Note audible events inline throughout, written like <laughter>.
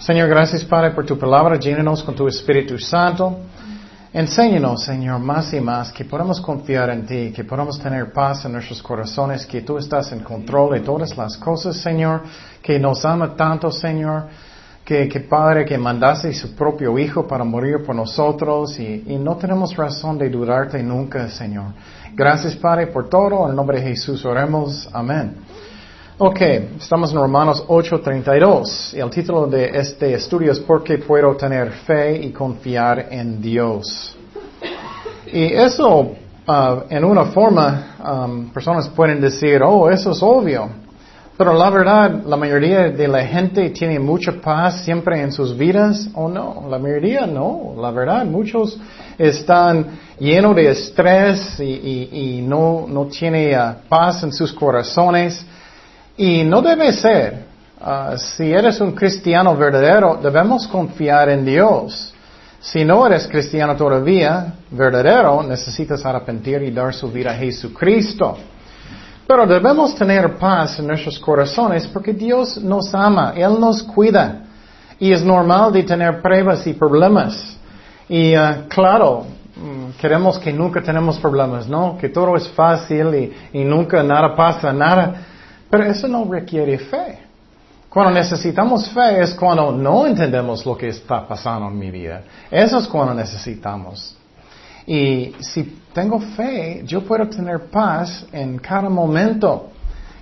Señor, gracias Padre por tu palabra. Llénanos con tu Espíritu Santo. Enséñanos, Señor, más y más que podamos confiar en ti, que podamos tener paz en nuestros corazones, que tú estás en control de todas las cosas, Señor, que nos ama tanto, Señor, que, Padre, que mandaste su propio Hijo para morir por nosotros y, y no tenemos razón de dudarte nunca, Señor. Gracias, Padre, por todo. En el nombre de Jesús oremos. Amén. Ok, estamos en Romanos 8:32 y el título de este estudio es ¿Por qué puedo tener fe y confiar en Dios? Y eso, uh, en una forma, um, personas pueden decir, oh, eso es obvio. Pero la verdad, la mayoría de la gente tiene mucha paz siempre en sus vidas, o no, la mayoría no. La verdad, muchos están llenos de estrés y, no, no tienen uh, paz en sus corazones. Y no debe ser. Uh, si eres un cristiano verdadero, debemos confiar en Dios. Si no eres cristiano todavía, verdadero, necesitas arrepentir y dar su vida a Jesucristo. Pero debemos tener paz en nuestros corazones porque Dios nos ama, Él nos cuida. Y es normal de tener pruebas y problemas. Y uh, claro, mm, queremos que nunca tenemos problemas, ¿no? Que todo es fácil y, y nunca nada pasa, nada. Pero eso no requiere fe. Cuando necesitamos fe es cuando no entendemos lo que está pasando en mi vida. Eso es cuando necesitamos. Y si tengo fe, yo puedo tener paz en cada momento.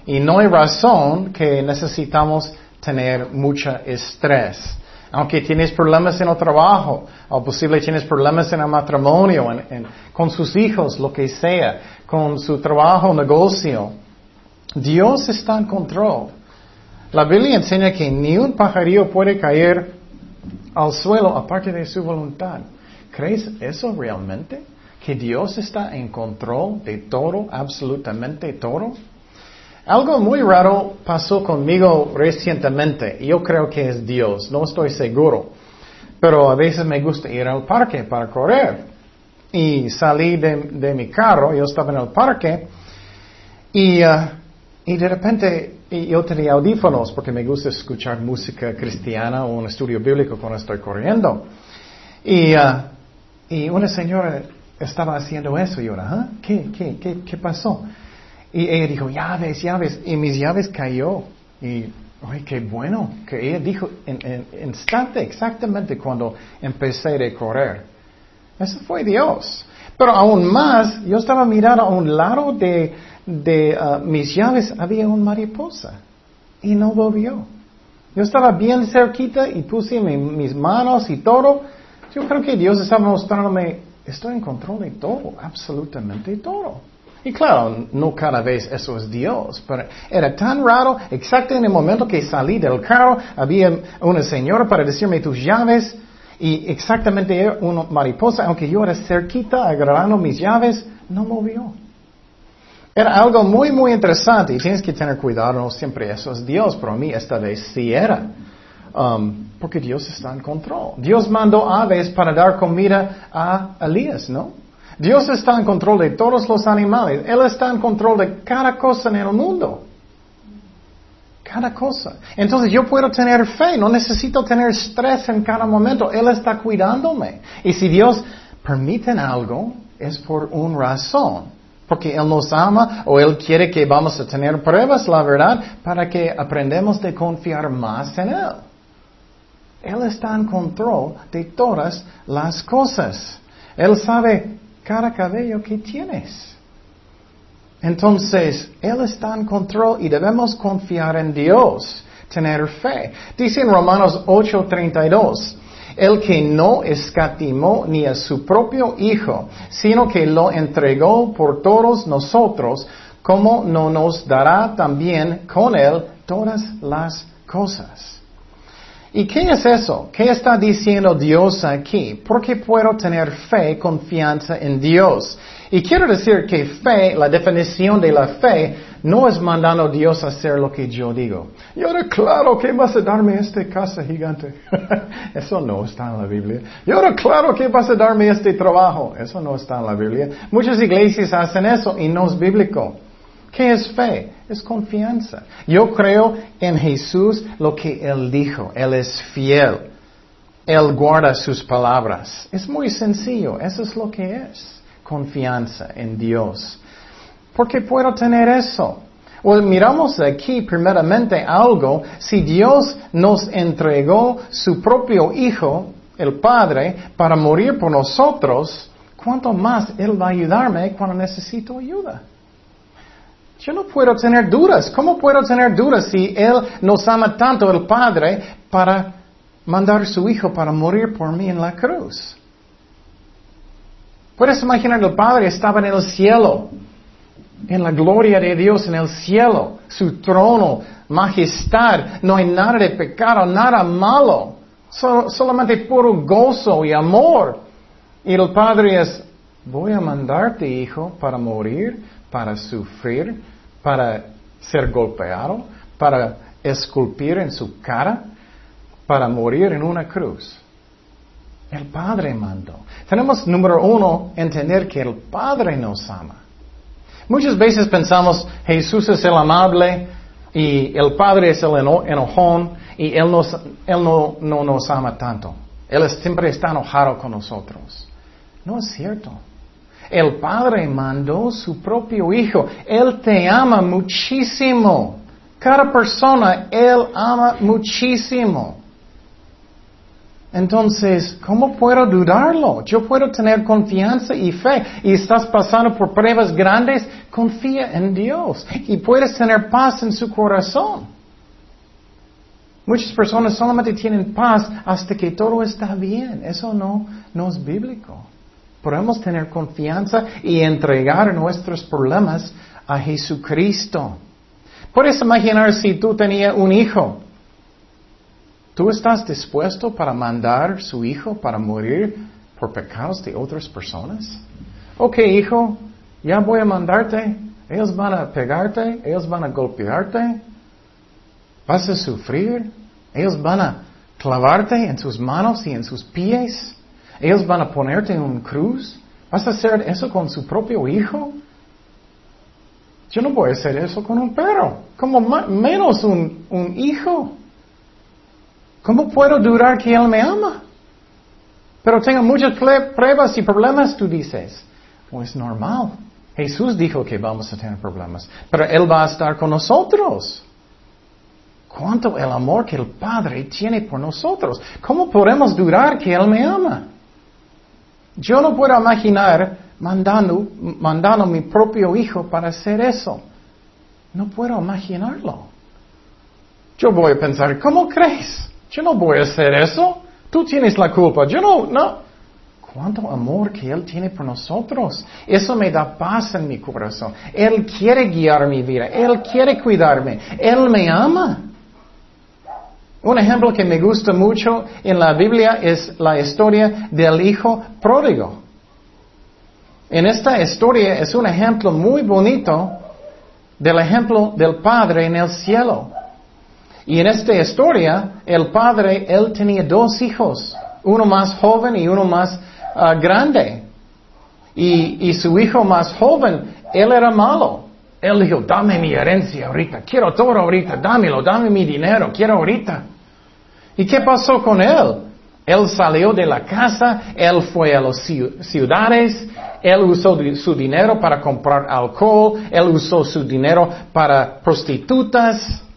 Y no hay razón que necesitamos tener mucho estrés. Aunque tienes problemas en el trabajo, o posible tienes problemas en el matrimonio, con sus hijos, lo que sea, con su trabajo, negocio. Dios está en control. La Biblia enseña que ni un pajarillo puede caer al suelo aparte de su voluntad. ¿Crees eso realmente? ¿Que Dios está en control de todo, absolutamente todo? Algo muy raro pasó conmigo recientemente. Yo creo que es Dios, no estoy seguro. Pero a veces me gusta ir al parque para correr. Y salí de, mi carro, yo estaba en el parque, y uh, y de repente yo tenía audífonos porque me gusta escuchar música cristiana o un estudio bíblico cuando estoy corriendo. Y, uh, y una señora estaba haciendo eso y yo, ¿ah? ¿Qué, qué, qué, qué pasó? Y ella dijo, llaves, llaves. Y mis llaves cayó. Y, ay, qué bueno. Que ella dijo en, en instante, exactamente cuando empecé a correr. Eso fue Dios. Pero aún más, yo estaba mirando a un lado de, de uh, mis llaves había una mariposa y no volvió. Yo estaba bien cerquita y puse mis manos y todo. Yo creo que Dios estaba mostrándome, estoy en control de todo, absolutamente todo. Y claro, no cada vez eso es Dios, pero era tan raro, exacto en el momento que salí del carro, había una señora para decirme tus llaves, y exactamente era una mariposa, aunque yo era cerquita agarrando mis llaves, no movió. Era algo muy, muy interesante y tienes que tener cuidado, no siempre eso es Dios, pero a mí esta vez sí era. Um, porque Dios está en control. Dios mandó aves para dar comida a Elías, ¿no? Dios está en control de todos los animales. Él está en control de cada cosa en el mundo. Cada cosa. Entonces yo puedo tener fe, no necesito tener estrés en cada momento. Él está cuidándome. Y si Dios permite algo, es por una razón porque Él nos ama o Él quiere que vamos a tener pruebas, la verdad, para que aprendamos de confiar más en Él. Él está en control de todas las cosas. Él sabe cada cabello que tienes. Entonces, Él está en control y debemos confiar en Dios, tener fe. Dice en Romanos 8:32, el que no escatimó ni a su propio Hijo, sino que lo entregó por todos nosotros, ¿cómo no nos dará también con él todas las cosas? ¿Y qué es eso? ¿Qué está diciendo Dios aquí? ¿Por qué puedo tener fe, confianza en Dios? Y quiero decir que fe, la definición de la fe, no es mandando a Dios a hacer lo que yo digo. Y ahora, claro, que vas a darme esta casa gigante? <laughs> Eso no está en la Biblia. Y ahora, claro, que vas a darme este trabajo? Eso no está en la Biblia. Muchas iglesias hacen eso y no es bíblico. ¿Qué es fe? Es confianza. Yo creo en Jesús lo que Él dijo. Él es fiel. Él guarda sus palabras. Es muy sencillo. Eso es lo que es. Confianza en Dios. ¿Por qué puedo tener eso? Miramos aquí primeramente algo. Si Dios nos entregó su propio Hijo, el Padre, para morir por nosotros, ¿cuánto más Él va a ayudarme cuando necesito ayuda? Yo no puedo tener dudas. ¿Cómo puedo tener dudas si Él nos ama tanto, el Padre, para mandar a su Hijo para morir por mí en la cruz? Puedes imaginar el Padre estaba en el cielo, en la gloria de Dios en el cielo, su trono, majestad, no hay nada de pecado, nada malo, solamente puro gozo y amor. Y el Padre es, voy a mandarte, hijo, para morir para sufrir, para ser golpeado, para esculpir en su cara, para morir en una cruz. El Padre mandó. Tenemos, número uno, entender que el Padre nos ama. Muchas veces pensamos, Jesús es el amable y el Padre es el enojón y Él, él no, no nos ama tanto. Él siempre está enojado con nosotros. No es cierto. El Padre mandó su propio Hijo. Él te ama muchísimo. Cada persona, Él ama muchísimo. Entonces, ¿cómo puedo dudarlo? Yo puedo tener confianza y fe. Y estás pasando por pruebas grandes, confía en Dios. Y puedes tener paz en su corazón. Muchas personas solamente tienen paz hasta que todo está bien. Eso no, no es bíblico. Podemos tener confianza y entregar nuestros problemas a Jesucristo. Puedes imaginar si tú tenías un hijo. ¿Tú estás dispuesto para mandar su hijo para morir por pecados de otras personas? Ok, hijo, ya voy a mandarte. Ellos van a pegarte, ellos van a golpearte. Vas a sufrir. Ellos van a clavarte en sus manos y en sus pies. Ellos van a ponerte en un cruz. ¿Vas a hacer eso con su propio hijo? Yo no voy a hacer eso con un perro, como menos un, un hijo. ¿Cómo puedo durar que Él me ama? Pero tengo muchas pruebas y problemas, tú dices. Pues normal. Jesús dijo que vamos a tener problemas, pero Él va a estar con nosotros. ¿Cuánto el amor que el Padre tiene por nosotros? ¿Cómo podemos durar que Él me ama? Yo no puedo imaginar mandando, mandando a mi propio hijo para hacer eso. No puedo imaginarlo. Yo voy a pensar, ¿cómo crees? Yo no voy a hacer eso. Tú tienes la culpa. Yo no, no. Cuánto amor que Él tiene por nosotros. Eso me da paz en mi corazón. Él quiere guiar mi vida. Él quiere cuidarme. Él me ama. Un ejemplo que me gusta mucho en la Biblia es la historia del hijo pródigo. En esta historia es un ejemplo muy bonito del ejemplo del Padre en el cielo. Y en esta historia, el Padre, él tenía dos hijos, uno más joven y uno más ah, grande. Y, y su hijo más joven, él era malo. Él dijo, dame mi herencia ahorita, quiero todo ahorita, dámelo, dame mi dinero, quiero ahorita. ¿Y qué pasó con él? Él salió de la casa, él fue a las ciudades, él usó su dinero para comprar alcohol, él usó su dinero para prostitutas,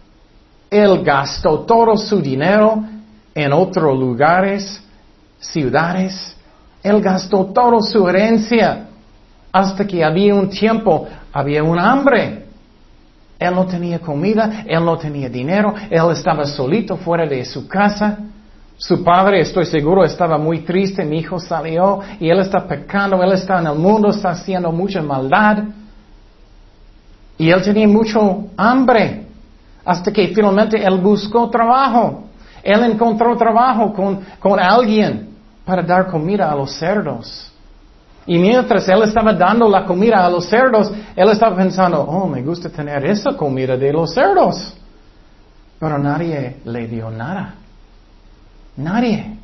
él gastó todo su dinero en otros lugares, ciudades, él gastó toda su herencia hasta que había un tiempo, había un hambre. Él no tenía comida, él no tenía dinero, él estaba solito fuera de su casa. Su padre, estoy seguro, estaba muy triste, mi hijo salió y él está pecando, él está en el mundo, está haciendo mucha maldad. Y él tenía mucho hambre, hasta que finalmente él buscó trabajo. Él encontró trabajo con, con alguien para dar comida a los cerdos. Y mientras él estaba dando la comida a los cerdos, él estaba pensando, oh, me gusta tener esa comida de los cerdos. Pero nadie le dio nada. Nadie.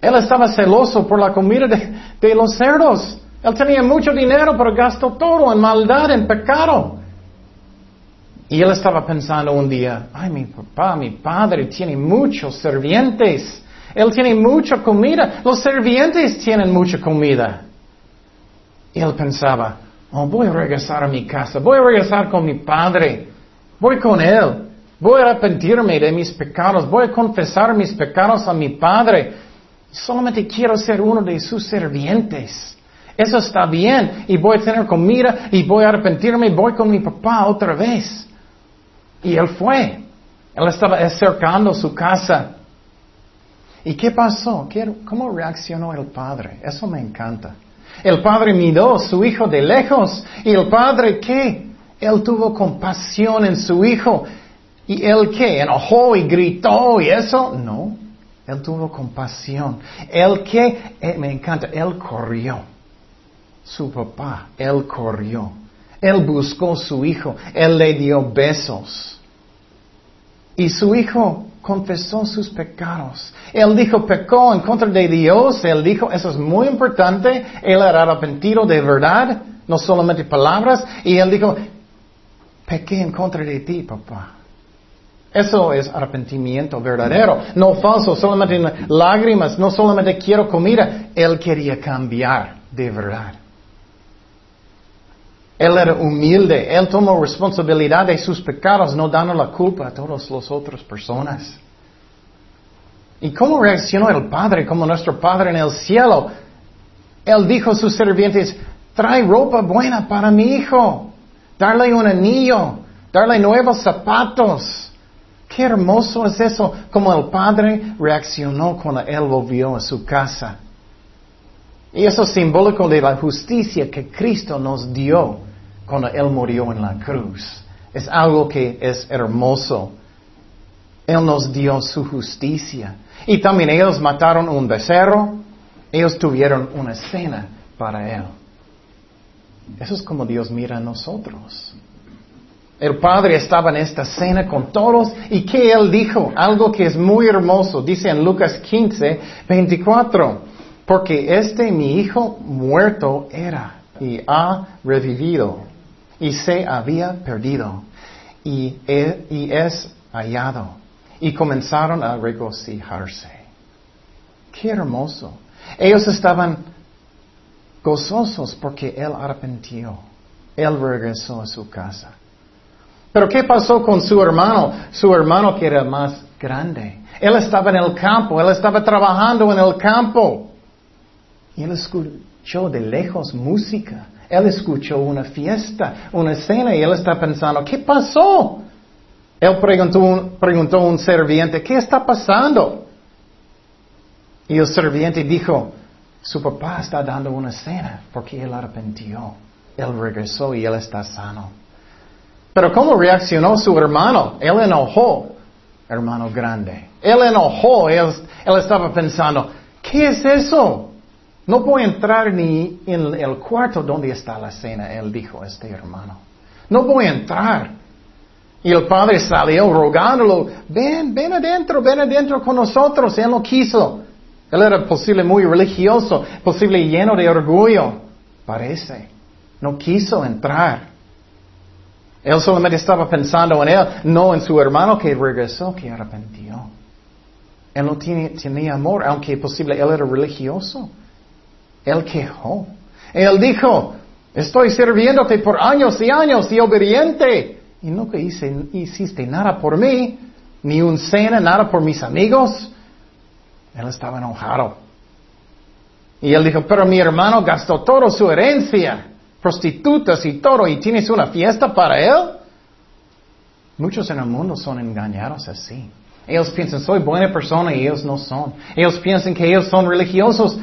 Él estaba celoso por la comida de, los cerdos. Él tenía mucho dinero, pero gastó todo en maldad, en pecado. Y él estaba pensando un día, ay, mi papá, mi padre tiene muchos servientes. Él tiene mucha comida. Los servientes tienen mucha comida. Y él pensaba, oh, voy a regresar a mi casa. Voy a regresar con mi padre. Voy con él. Voy a arrepentirme de mis pecados. Voy a confesar mis pecados a mi padre. Solamente quiero ser uno de sus servientes. Eso está bien. Y voy a tener comida y voy a arrepentirme voy con mi papá otra vez. Y él fue. Él estaba acercando su casa. ¿Y qué pasó? ¿Cómo reaccionó el padre? Eso me encanta. El padre miró a su hijo de lejos. ¿Y el padre qué? Él tuvo compasión en su hijo. ¿Y él qué? ¿Enojó y gritó y eso? No. Él tuvo compasión. Él qué? Eh, me encanta. Él corrió. Su papá. Él corrió. Él buscó a su hijo. Él le dio besos. Y su hijo confesó sus pecados. Él dijo, pecó en contra de Dios. Él dijo, eso es muy importante. Él era arrepentido de verdad, no solamente palabras. Y él dijo, pequé en contra de ti, papá. Eso es arrepentimiento verdadero, no falso, solamente lágrimas, no solamente quiero comida. Él quería cambiar de verdad. Él era humilde, él tomó responsabilidad de sus pecados, no dando la culpa a todas las otras personas. ¿Y cómo reaccionó el Padre, como nuestro Padre en el cielo? Él dijo a sus sirvientes, trae ropa buena para mi hijo, darle un anillo, darle nuevos zapatos. Qué hermoso es eso, como el Padre reaccionó cuando Él volvió a su casa. Y eso es simbólico de la justicia que Cristo nos dio cuando Él murió en la cruz. Es algo que es hermoso. Él nos dio su justicia. Y también ellos mataron un becerro. Ellos tuvieron una cena para Él. Eso es como Dios mira a nosotros. El Padre estaba en esta cena con todos y que Él dijo, algo que es muy hermoso, dice en Lucas 15, 24, porque este mi hijo muerto era y ha revivido y se había perdido y, y es hallado. Y comenzaron a regocijarse. Qué hermoso. Ellos estaban gozosos porque Él arrepintió. Él regresó a su casa. Pero ¿qué pasó con su hermano? Su hermano que era más grande. Él estaba en el campo, él estaba trabajando en el campo. Y él escuchó de lejos música. Él escuchó una fiesta, una cena y él está pensando, ¿qué pasó? Él preguntó, preguntó a un serviente, ¿qué está pasando? Y el serviente dijo, su papá está dando una cena porque él arrepintió. Él regresó y él está sano. Pero ¿cómo reaccionó su hermano? Él enojó, hermano grande. Él enojó, él, estaba pensando, ¿qué es eso? No voy a entrar ni en el cuarto donde está la cena, él dijo, este hermano. No voy a entrar. Y el padre salió rogándolo, ven, ven adentro, ven adentro con nosotros. Él no quiso. Él era posible muy religioso, posible lleno de orgullo. Parece. No quiso entrar. Él solamente estaba pensando en él, no en su hermano que regresó, que arrepintió. Él no tenía amor, aunque posible él era religioso. Él quejó. Él dijo, estoy sirviéndote por años y años y obediente. Y nunca hice, hiciste nada por mí, ni un cena, nada por mis amigos. Él estaba enojado. Y él dijo, pero mi hermano gastó toda su herencia prostitutas y todo, y tienes una fiesta para él. Muchos en el mundo son engañados así. Ellos piensan, soy buena persona y ellos no son. Ellos piensan que ellos son religiosos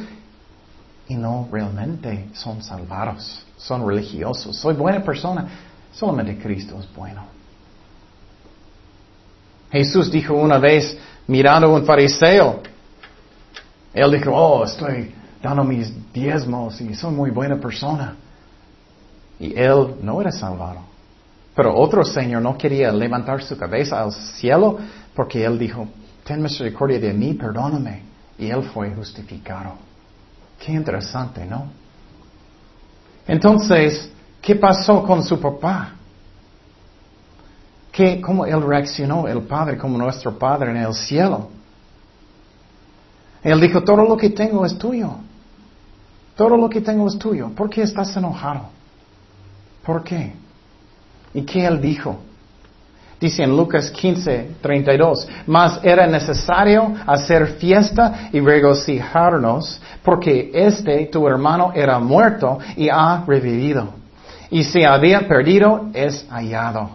y no realmente son salvados. Son religiosos. Soy buena persona. Solamente Cristo es bueno. Jesús dijo una vez, mirando a un fariseo, él dijo, oh, estoy dando mis diezmos y soy muy buena persona. Y él no era salvado. Pero otro señor no quería levantar su cabeza al cielo porque él dijo, ten misericordia de mí, perdóname. Y él fue justificado. Qué interesante, ¿no? Entonces, ¿qué pasó con su papá? que cómo Él reaccionó, el Padre, como nuestro Padre en el cielo. Él dijo, todo lo que tengo es tuyo. Todo lo que tengo es tuyo. ¿Por qué estás enojado? ¿Por qué? ¿Y qué Él dijo? Dice en Lucas 15, 32, mas era necesario hacer fiesta y regocijarnos porque este, tu hermano, era muerto y ha revivido. Y se había perdido, es hallado.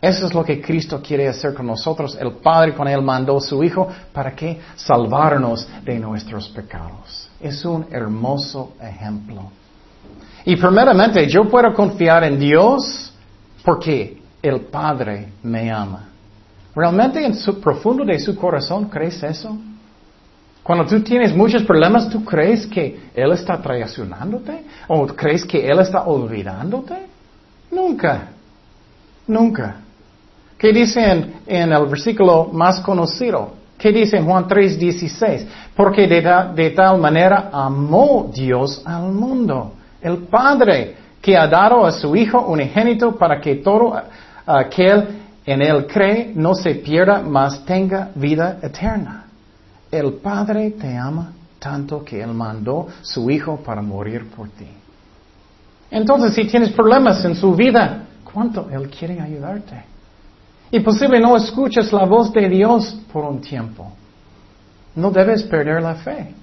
Eso es lo que Cristo quiere hacer con nosotros. El Padre con Él mandó su Hijo para que salvarnos de nuestros pecados. Es un hermoso ejemplo. Y primeramente yo puedo confiar en Dios porque el Padre me ama. ¿Realmente en su profundo de su corazón crees eso? Cuando tú tienes muchos problemas, ¿tú crees que Él está traicionándote? ¿O crees que Él está olvidándote? Nunca. Nunca. ¿Qué dice en, el versículo más conocido? ¿Qué dice en Juan 3:16? Porque de, de tal manera amó Dios al mundo, el Padre, que ha dado a su Hijo unigénito para que todo aquel en él cree no se pierda, mas tenga vida eterna. El Padre te ama tanto que Él mandó su Hijo para morir por ti. Entonces, si tienes problemas en su vida, ¿cuánto Él quiere ayudarte? Y posible no escuches la voz de Dios por un tiempo. No debes perder la fe.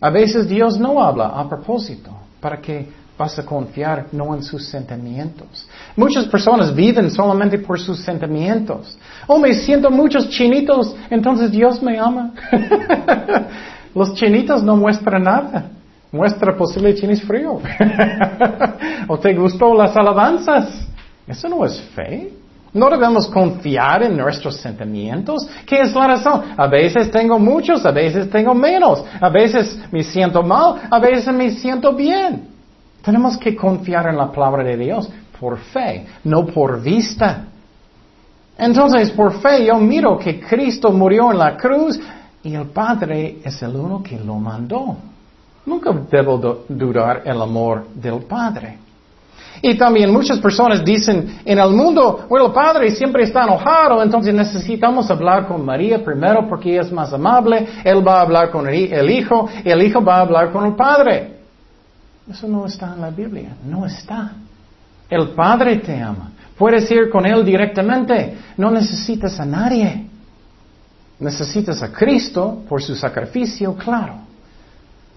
A veces Dios no habla a propósito para que Vas a confiar no en sus sentimientos. Muchas personas viven solamente por sus sentimientos. Oh, me siento muchos chinitos, entonces Dios me ama. <laughs> Los chinitos no muestran nada. Muestra posible chinis frío. <laughs> o te gustó las alabanzas. Eso no es fe. No debemos confiar en nuestros sentimientos. ¿Qué es la razón? A veces tengo muchos, a veces tengo menos. A veces me siento mal, a veces me siento bien. Tenemos que confiar en la palabra de Dios por fe, no por vista. Entonces, por fe yo miro que Cristo murió en la cruz y el Padre es el uno que lo mandó. Nunca debo dudar el amor del Padre. Y también muchas personas dicen, en el mundo, bueno, el Padre siempre está enojado, entonces necesitamos hablar con María primero porque ella es más amable, Él va a hablar con el Hijo, el Hijo va a hablar con el Padre. Eso no está en la Biblia, no está. El Padre te ama. Puedes ir con Él directamente. No necesitas a nadie. Necesitas a Cristo por su sacrificio, claro.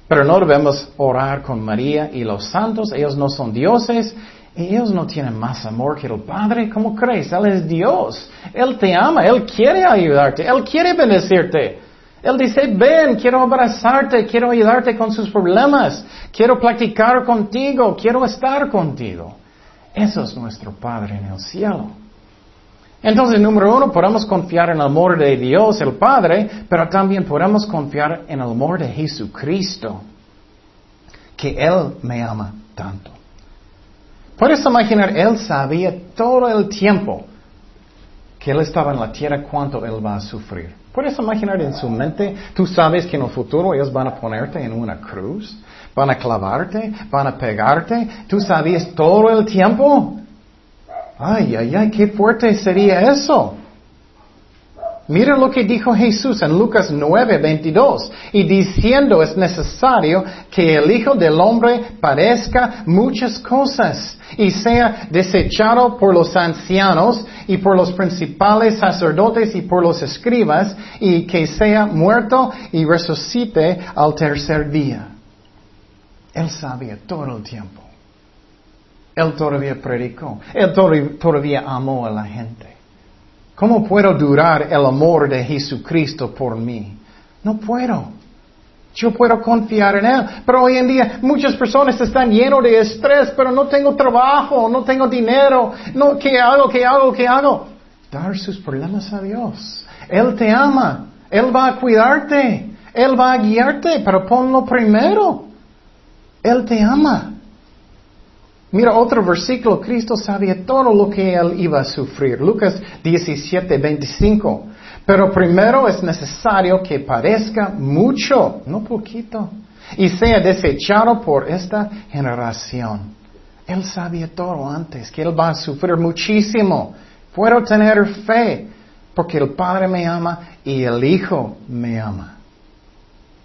Pero no debemos orar con María y los santos. Ellos no son dioses. ellos no tienen más amor que el Padre. ¿Cómo crees? Él es Dios. Él te ama. Él quiere ayudarte. Él quiere bendecirte. Él dice, ven, quiero abrazarte, quiero ayudarte con sus problemas, quiero platicar contigo, quiero estar contigo. Eso es nuestro Padre en el cielo. Entonces, número uno, podemos confiar en el amor de Dios, el Padre, pero también podemos confiar en el amor de Jesucristo, que Él me ama tanto. Puedes imaginar, Él sabía todo el tiempo que Él estaba en la tierra cuánto Él va a sufrir. ¿Puedes imaginar en su mente? Tú sabes que en el futuro ellos van a ponerte en una cruz, van a clavarte, van a pegarte. ¿Tú sabías todo el tiempo? Ay, ay, ay, qué fuerte sería eso. Mira lo que dijo Jesús en Lucas 9, 22. Y diciendo es necesario que el Hijo del Hombre padezca muchas cosas y sea desechado por los ancianos y por los principales sacerdotes y por los escribas y que sea muerto y resucite al tercer día. Él sabía todo el tiempo. Él todavía predicó. Él todavía amó a la gente. ¿Cómo puedo durar el amor de Jesucristo por mí? No puedo. Yo puedo confiar en Él. Pero hoy en día muchas personas están llenos de estrés, pero no tengo trabajo, no tengo dinero. No, ¿Qué hago? ¿Qué hago? ¿Qué hago? Dar sus problemas a Dios. Él te ama. Él va a cuidarte. Él va a guiarte, pero ponlo primero. Él te ama. Mira otro versículo, Cristo sabía todo lo que él iba a sufrir. Lucas 17, 25. Pero primero es necesario que padezca mucho, no poquito, y sea desechado por esta generación. Él sabía todo antes, que él va a sufrir muchísimo. Puedo tener fe porque el Padre me ama y el Hijo me ama.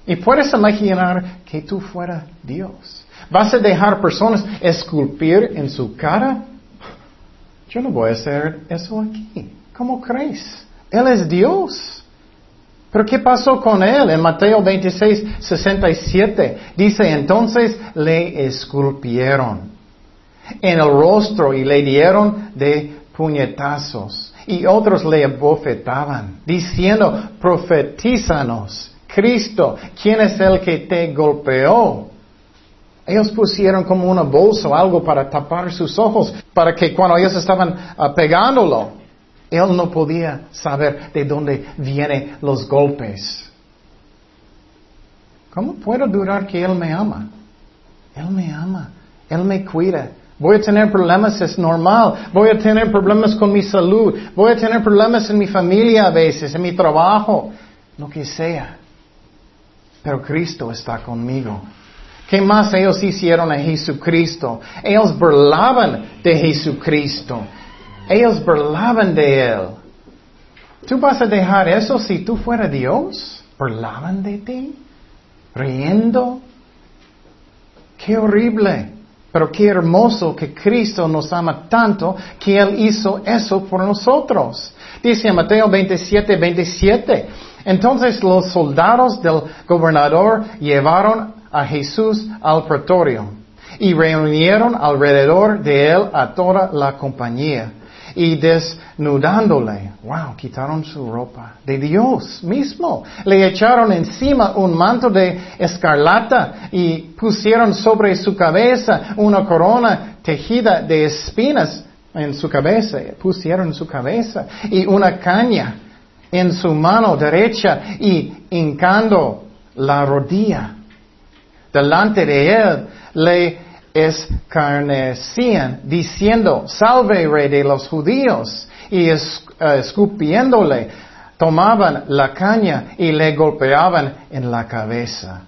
Y puedes imaginar que tú fuera Dios. ¿Vas a dejar personas esculpir en su cara? Yo no voy a hacer eso aquí. ¿Cómo crees? Él es Dios. Pero ¿qué pasó con él? En Mateo 26, 67 dice, entonces le esculpieron en el rostro y le dieron de puñetazos. Y otros le bofetaban, diciendo, profetízanos, Cristo, ¿quién es el que te golpeó? Ellos pusieron como una bolsa o algo para tapar sus ojos, para que cuando ellos estaban ah, pegándolo, él no podía saber de dónde vienen los golpes. ¿Cómo puedo durar que Él me ama? Él me ama, Él me cuida. Voy a tener problemas, es normal. Voy a tener problemas con mi salud. Voy a tener problemas en mi familia a veces, en mi trabajo, lo que sea. Pero Cristo está conmigo. ¿Qué más ellos hicieron a Jesucristo? Ellos burlaban de Jesucristo. Ellos burlaban de Él. ¿Tú vas a dejar eso si tú fuera Dios? ¿Burlaban de ti? ¿Riendo? ¡Qué horrible! Pero qué hermoso que Cristo nos ama tanto que Él hizo eso por nosotros. Dice Mateo 27, 27. Entonces los soldados del gobernador llevaron a Jesús al pretorio y reunieron alrededor de él a toda la compañía y desnudándole, wow, quitaron su ropa de Dios mismo. Le echaron encima un manto de escarlata y pusieron sobre su cabeza una corona tejida de espinas en su cabeza, pusieron su cabeza y una caña en su mano derecha y hincando la rodilla delante de él, le escarnecían, diciendo, salve rey de los judíos, y eh, escupiéndole, tomaban la caña y le golpeaban en la cabeza.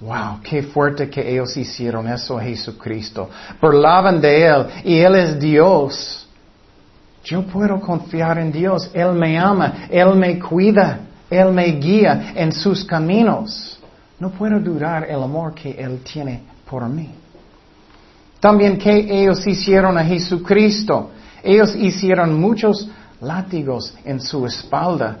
Wow, qué fuerte que ellos hicieron eso a Jesucristo. Burlaban de Él y Él es Dios. Yo puedo confiar en Dios. Él me ama, Él me cuida, Él me guía en sus caminos. No puedo dudar el amor que Él tiene por mí. También que ellos hicieron a Jesucristo. Ellos hicieron muchos látigos en su espalda.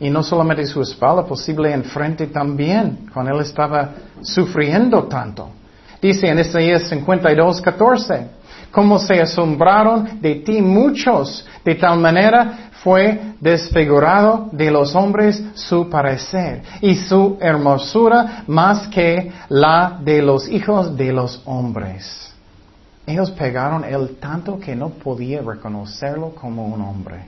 Y no solamente su espalda, posible en frente también, cuando él estaba sufriendo tanto. Dice en Isaías 52, 14, como se asombraron de ti muchos, de tal manera fue desfigurado de los hombres su parecer y su hermosura más que la de los hijos de los hombres. Ellos pegaron él tanto que no podía reconocerlo como un hombre.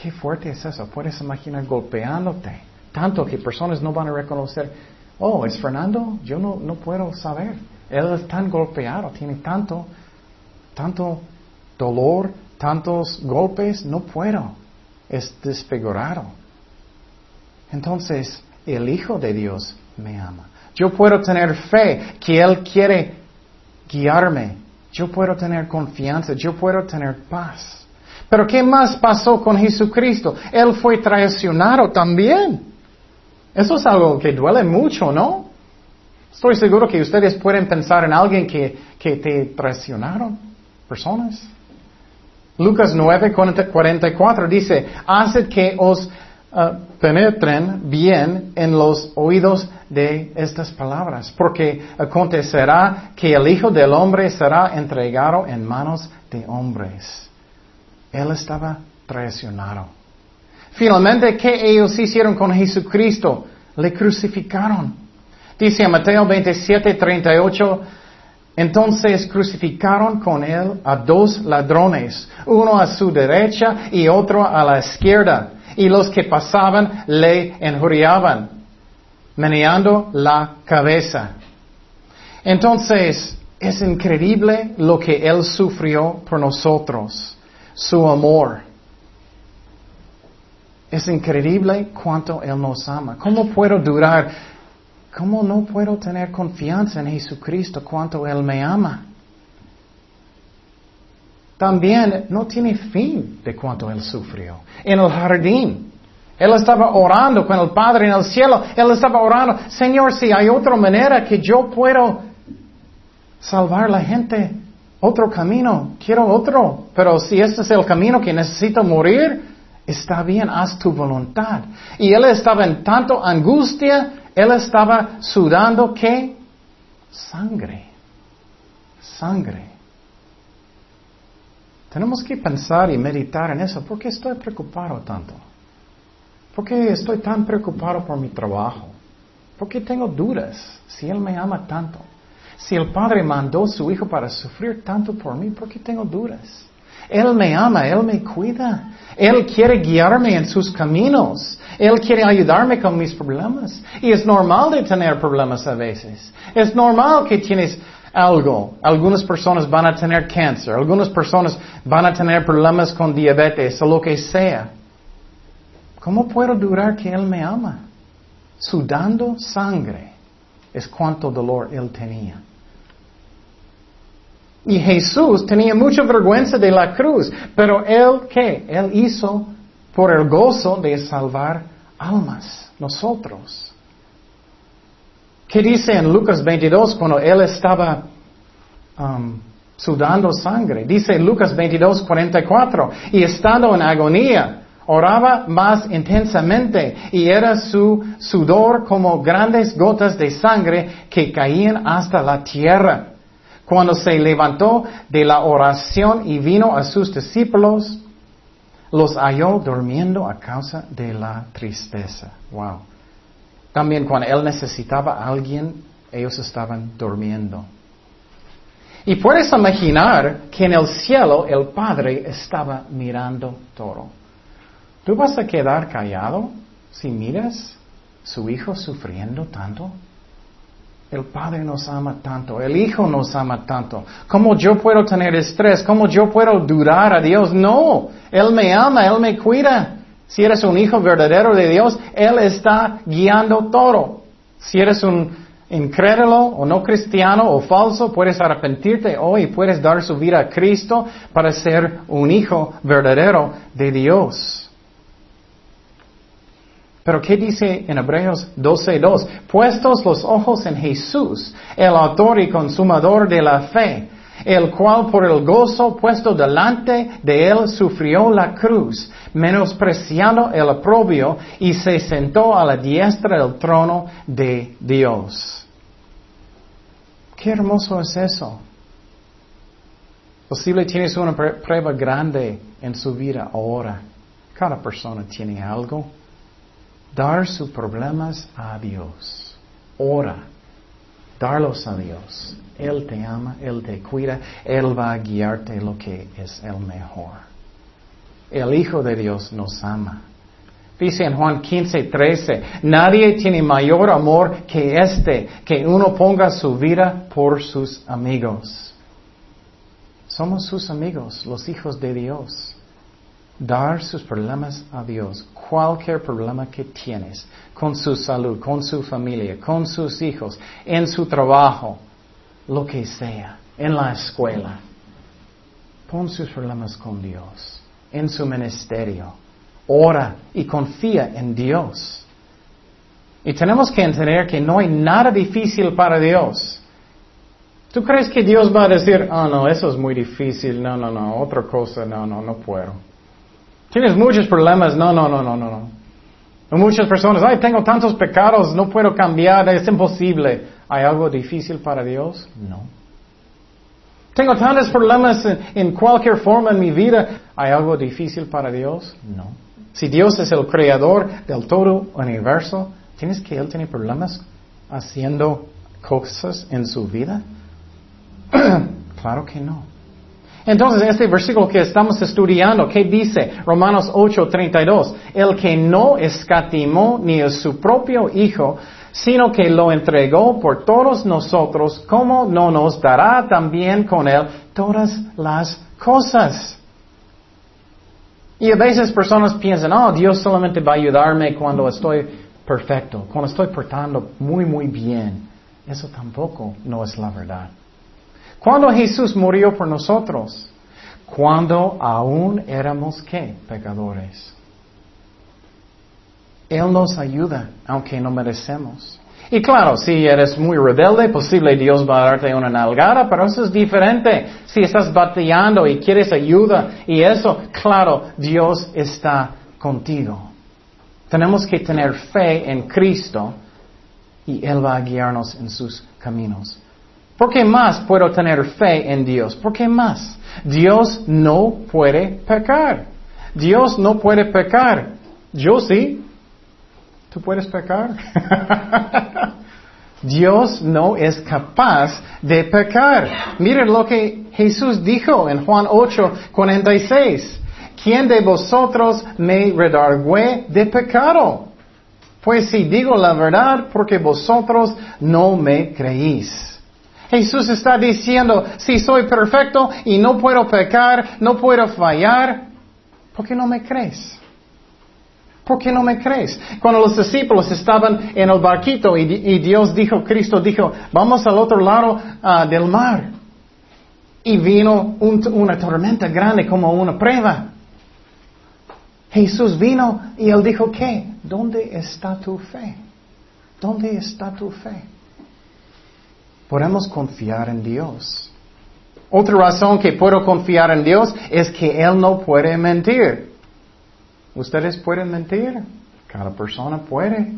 Qué fuerte es eso. Puedes imaginar golpeándote tanto que personas no van a reconocer, oh, es Fernando, yo no, no puedo saber. Él es tan golpeado, tiene tanto, tanto dolor, tantos golpes, no puedo. Es desfigurado. Entonces, el Hijo de Dios me ama. Yo puedo tener fe que Él quiere guiarme. Yo puedo tener confianza. Yo puedo tener paz. Pero ¿qué más pasó con Jesucristo? Él fue traicionado también. Eso es algo que duele mucho, ¿no? Estoy seguro que ustedes pueden pensar en alguien que, que te traicionaron, personas. Lucas 9, 44 dice, haced que os uh, penetren bien en los oídos de estas palabras, porque acontecerá que el Hijo del Hombre será entregado en manos de hombres. Él estaba traicionado. Finalmente, ¿qué ellos hicieron con Jesucristo? Le crucificaron. Dice Mateo 27, 38, entonces crucificaron con él a dos ladrones, uno a su derecha y otro a la izquierda, y los que pasaban le enjuriaban, meneando la cabeza. Entonces, es increíble lo que él sufrió por nosotros, su amor. Es increíble cuánto Él nos ama. ¿Cómo puedo durar ¿Cómo no puedo tener confianza en Jesucristo cuánto Él me ama? también no tiene fin de cuánto Él sufrió. En el jardín, Él estaba orando con el Padre en el cielo. Él estaba orando, Señor, si hay otra manera que yo puedo salvar a la gente, otro camino, quiero otro. Pero si este es el camino que necesito morir, está bien, haz tu voluntad. Y Él estaba en tanto angustia, Él estaba sudando, ¿qué? Sangre. Sangre. Tenemos que pensar y meditar en eso. ¿Por qué estoy preocupado tanto? ¿Por qué estoy tan preocupado por mi trabajo? ¿Por qué tengo dudas si Él me ama tanto? Si el Padre mandó a su Hijo para sufrir tanto por mí, ¿por qué tengo dudas? Él me ama, Él me cuida. Él quiere guiarme en sus caminos. Él quiere ayudarme con mis problemas. Y es normal de tener problemas a veces. Es normal que tienes algo. Algunas personas van a tener cáncer, algunas personas van a tener problemas con diabetes o lo que sea. ¿Cómo puedo durar que Él me ama? Sudando sangre es cuánto dolor Él tenía. Y Jesús tenía mucha vergüenza de la cruz, pero Él, ¿qué? Él hizo por el gozo de salvar almas, nosotros. ¿Qué dice en Lucas 22 cuando él estaba um, sudando sangre? Dice Lucas 22, 44, y estando en agonía, oraba más intensamente y era su sudor como grandes gotas de sangre que caían hasta la tierra. Cuando se levantó de la oración y vino a sus discípulos, los halló durmiendo a causa de la tristeza. Wow. También cuando él necesitaba a alguien, ellos estaban durmiendo. Y puedes imaginar que en el cielo el Padre estaba mirando todo. ¿Tú vas a quedar callado si miras su hijo sufriendo tanto? El Padre nos ama tanto, el Hijo nos ama tanto. ¿Cómo yo puedo tener estrés? ¿Cómo yo puedo durar a Dios? No, Él me ama, Él me cuida. Si eres un hijo verdadero de Dios, Él está guiando todo. Si eres un incrédulo o no cristiano o falso, puedes arrepentirte hoy puedes dar su vida a Cristo para ser un hijo verdadero de Dios. Pero ¿qué dice en Hebreos 12.2? Puestos los ojos en Jesús, el autor y consumador de la fe, el cual por el gozo puesto delante de él sufrió la cruz, menospreciando el oprobio, y se sentó a la diestra del trono de Dios. Qué hermoso es eso. Posible tienes una prueba grande en su vida ahora. Cada persona tiene algo. Dar sus problemas a Dios. Ora. Darlos a Dios. Él te ama, Él te cuida, Él va a guiarte lo que es el mejor. El Hijo de Dios nos ama. Dice en Juan 15, 13, nadie tiene mayor amor que este, que uno ponga su vida por sus amigos. Somos sus amigos, los hijos de Dios. Dar sus problemas a Dios, cualquier problema que tienes, con su salud, con su familia, con sus hijos, en su trabajo, lo que sea, en la escuela. Pon sus problemas con Dios, en su ministerio. Ora y confía en Dios. Y tenemos que entender que no hay nada difícil para Dios. ¿Tú crees que Dios va a decir, oh no, eso es muy difícil, no, no, no, otra cosa, no, no, no puedo? Tienes muchos problemas, no, no, no, no, no, no. Muchas personas, ay, tengo tantos pecados, no puedo cambiar, es imposible. ¿Hay algo difícil para Dios? No. Tengo tantos problemas en, cualquier forma en mi vida. ¿Hay algo difícil para Dios? No. Si Dios es el creador del todo universo, ¿tienes que Él tiene problemas haciendo cosas en su vida? <clears throat> claro que no. Entonces, este versículo que estamos estudiando, ¿qué dice? Romanos 8:32. El que no escatimó ni a su propio Hijo, sino que lo entregó por todos nosotros, ¿cómo no nos dará también con él todas las cosas? Y a veces personas piensan, oh, Dios solamente va a ayudarme cuando estoy perfecto, cuando estoy portando muy, muy bien. Eso tampoco no es la verdad. Cuando Jesús murió por nosotros, cuando aún éramos qué? Pecadores. Él nos ayuda, aunque no merecemos. Y claro, si eres muy rebelde, posible Dios va a darte una nalgada, pero eso es diferente. Si estás batallando y quieres ayuda y eso, claro, Dios está contigo. Tenemos que tener fe en Cristo y Él va a guiarnos en sus caminos. ¿Por qué más puedo tener fe en Dios? ¿Por qué más? Dios no puede pecar. Dios no puede pecar. Yo sí. ¿Tú puedes pecar? <laughs> Dios no es capaz de pecar. Miren lo que Jesús dijo en Juan 8, 46. ¿Quién de vosotros me redargüe de pecado? Pues si digo la verdad, porque vosotros no me creéis. Jesús está diciendo, si soy perfecto y no puedo pecar, no puedo fallar, ¿por qué no me crees? ¿Por qué no me crees? Cuando los discípulos estaban en el barquito y, Dios dijo, Cristo dijo, vamos al otro lado ah, del mar. Y vino una tormenta grande como una prueba. Jesús vino y él dijo, ¿qué? ¿Dónde está tu fe? ¿Dónde está tu fe? Podemos confiar en Dios. Otra razón que puedo confiar en Dios es que Él no puede mentir. ¿Ustedes pueden mentir? Cada persona puede.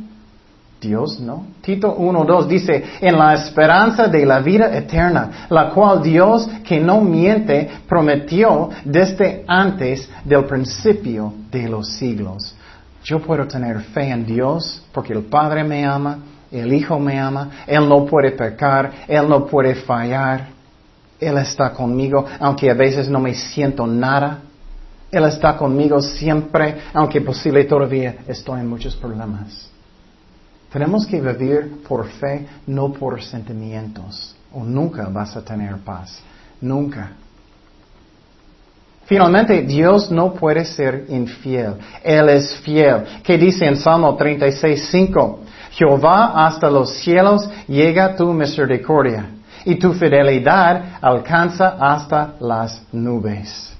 Dios no. Tito 1.2 dice, en la esperanza de la vida eterna, la cual Dios, que no miente, prometió desde antes del principio de los siglos. Yo puedo tener fe en Dios porque el Padre me ama, el Hijo me ama, Él no puede pecar, Él no puede fallar. Él está conmigo, aunque a veces no me siento nada. Él está conmigo siempre, aunque posible todavía estoy en muchos problemas. Tenemos que vivir por fe, no por sentimientos. O nunca vas a tener paz. Nunca. Finalmente, Dios no puede ser infiel. Él es fiel. ¿Qué dice en Salmo 36, 5? Jehová hasta los cielos llega tu misericordia y tu fidelidad alcanza hasta las nubes.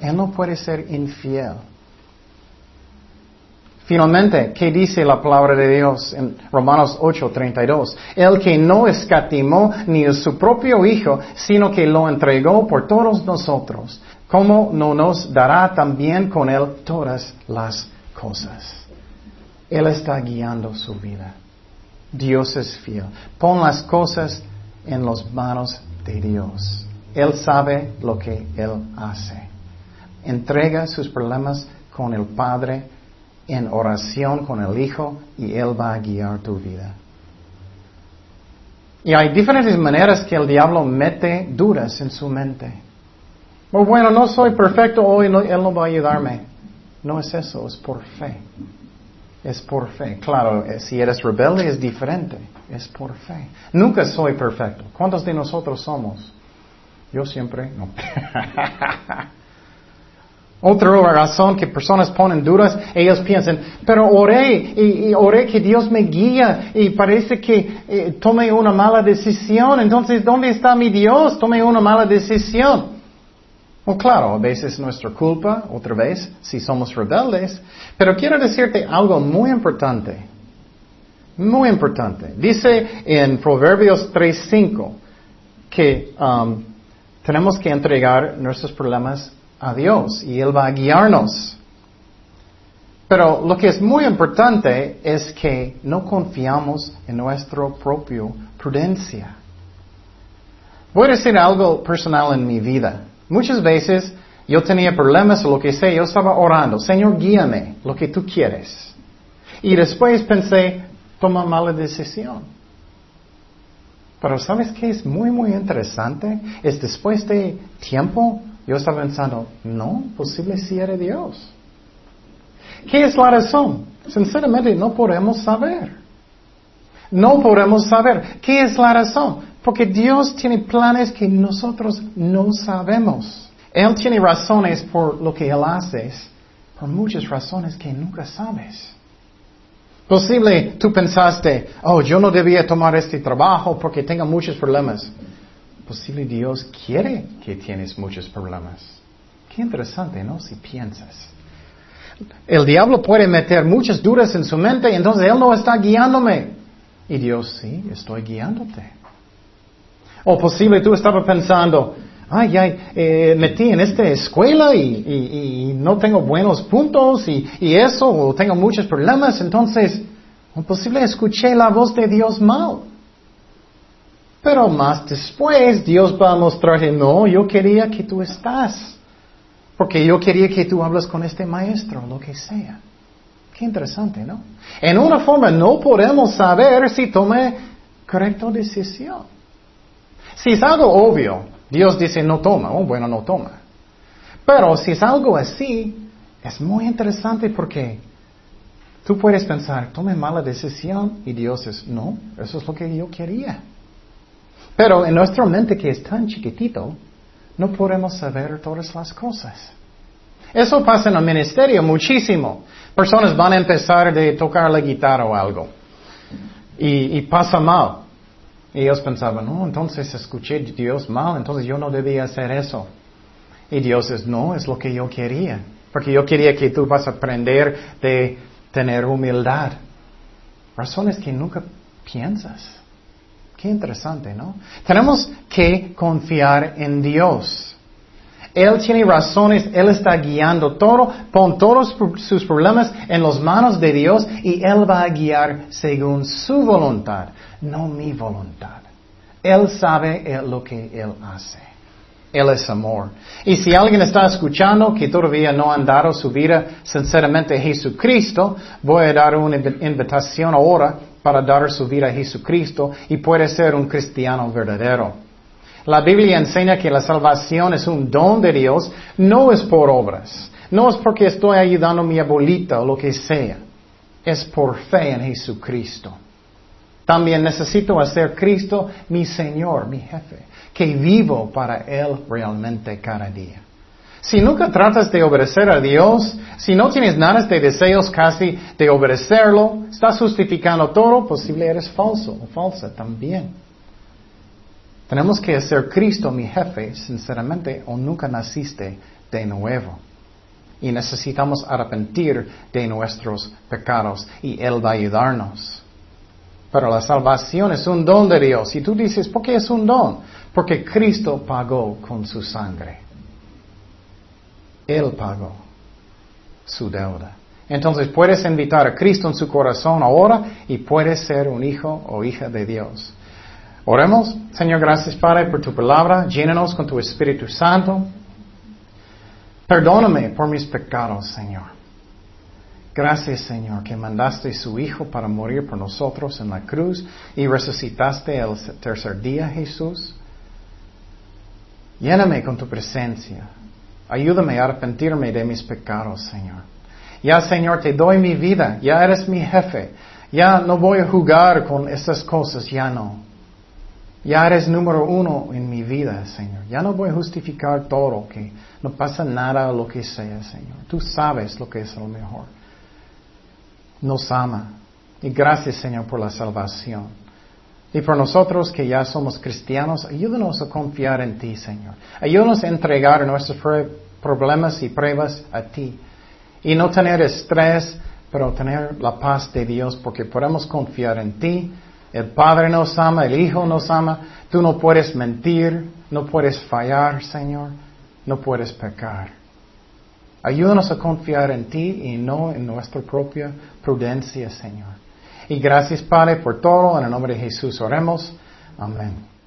Él no puede ser infiel. Finalmente, ¿qué dice la palabra de Dios en Romanos 8:32? El que no escatimó ni a su propio Hijo, sino que lo entregó por todos nosotros, ¿cómo no nos dará también con él todas las cosas? Él está guiando su vida. Dios es fiel. Pon las cosas en las manos de Dios. Él sabe lo que Él hace. Entrega sus problemas con el Padre en oración con el Hijo y Él va a guiar tu vida. Y hay diferentes maneras que el diablo mete dudas en su mente. Bueno, no soy perfecto hoy, Él no va a ayudarme. No es eso, es por fe. Es por fe. Claro, eh, si eres rebelde es diferente. Es por fe. Nunca soy perfecto. ¿Cuántos de nosotros somos? Yo siempre no. <laughs> Otra razón que personas ponen dudas, ellos piensan, pero oré y, oré que Dios me guía y parece que eh, tome una mala decisión. Entonces, ¿dónde está mi Dios? Tome una mala decisión. Well, claro, a veces es nuestra culpa, otra vez, si somos rebeldes, pero quiero decirte algo muy importante. Muy importante. Dice en Proverbios 3.5 que um, tenemos que entregar nuestros problemas a Dios y Él va a guiarnos. Pero lo que es muy importante es que no confiamos en nuestra propia prudencia. Voy a decir algo personal en mi vida. Muchas veces yo tenía problemas o lo que sea, yo estaba orando, Señor, guíame lo que tú quieres. Y después pensé, toma mala decisión. Pero ¿sabes qué es muy, muy interesante? Es después de tiempo, yo estaba pensando, no, posible si era Dios. ¿Qué es la razón? Sinceramente, no podemos saber. No podemos saber. ¿Qué es la razón? Porque Dios tiene planes que nosotros no sabemos. Él tiene razones por lo que Él hace, por muchas razones que nunca sabes. Posible tú pensaste, oh, yo no debía tomar este trabajo porque tengo muchos problemas. posible Dios quiere que tienes muchos problemas. Qué interesante, ¿no? Si piensas. El diablo puede meter muchas dudas en su mente entonces él no está guiándome. Y Dios, sí, estoy guiándote. O posible tú estabas pensando, ay, eh, metí en esta escuela y, no tengo buenos puntos y, eso, o tengo muchos problemas, entonces, o posible escuché la voz de Dios mal. Pero más después Dios va a mostrarte, no, yo quería que tú estás. Porque yo quería que tú hablas con este maestro, lo que sea. Qué interesante, ¿no? En una forma no podemos saber si tomé correcta decisión. Si es algo obvio, Dios dice no toma, oh bueno, no toma. Pero si es algo así, es muy interesante porque tú puedes pensar, tome mala decisión y Dios es, no, eso es lo que yo quería. Pero en nuestra mente que es tan chiquitito, no podemos saber todas las cosas. Eso pasa en el ministerio muchísimo. Personas van a empezar a tocar la guitarra o algo. Y, pasa mal. Y ellos pensaban, no, entonces escuché a Dios mal, entonces yo no debía hacer eso. Y Dios es, no, es lo que yo quería. Porque yo quería que tú vas a aprender de tener humildad. Razones que nunca piensas. Qué interesante, ¿no? Tenemos que confiar en Dios. Él tiene razones, Él está guiando todo, pon todos sus problemas en las manos de Dios y Él va a guiar según su voluntad, no mi voluntad. Él sabe lo que Él hace. Él es amor. Y si alguien está escuchando que todavía no han dado su vida sinceramente a Jesucristo, voy a dar una invitación ahora para dar su vida a Jesucristo y puede ser un cristiano verdadero. La Biblia enseña que la salvación es un don de Dios, no es por obras, no es porque estoy ayudando a mi abuelita o lo que sea, es por fe en Jesucristo. También necesito hacer Cristo mi Señor, mi jefe, que vivo para Él realmente cada día. Si nunca tratas de obedecer a Dios, si no tienes nada de deseos casi de obedecerlo, estás justificando todo, posible eres falso o falsa también. Tenemos que hacer Cristo mi jefe, sinceramente, o nunca naciste de nuevo. Y necesitamos arrepentir de nuestros pecados y Él va a ayudarnos. Pero la salvación es un don de Dios. Y tú dices, ¿por qué es un don? Porque Cristo pagó con su sangre. Él pagó su deuda. Entonces puedes invitar a Cristo en su corazón ahora y puedes ser un hijo o hija de Dios. Oremos. Señor, gracias Padre por tu palabra. Llénanos con tu Espíritu Santo. Perdóname por mis pecados, Señor. Gracias, Señor, que mandaste a su Hijo para morir por nosotros en la cruz y resucitaste el tercer día, Jesús. Lléname con tu presencia. Ayúdame a arrepentirme de mis pecados, Señor. Ya, Señor, te doy mi vida. Ya eres mi jefe. Ya no voy a jugar con esas cosas, ya no. Ya eres número uno en mi vida, Señor. Ya no voy a justificar todo, que no pasa nada lo que sea, Señor. Tú sabes lo que es lo mejor. Nos ama. Y gracias, Señor, por la salvación. Y por nosotros que ya somos cristianos, ayúdanos a confiar en ti, Señor. Ayúdanos a entregar nuestros problemas y pruebas a ti. Y no tener estrés, pero tener la paz de Dios, porque podemos confiar en ti. El Padre nos ama, el Hijo nos ama. Tú no puedes mentir, no puedes fallar, Señor. No puedes pecar. Ayúdanos a confiar en ti y no en nuestra propia prudencia, Señor. Y gracias, Padre, por todo. En el nombre de Jesús oremos. Amén.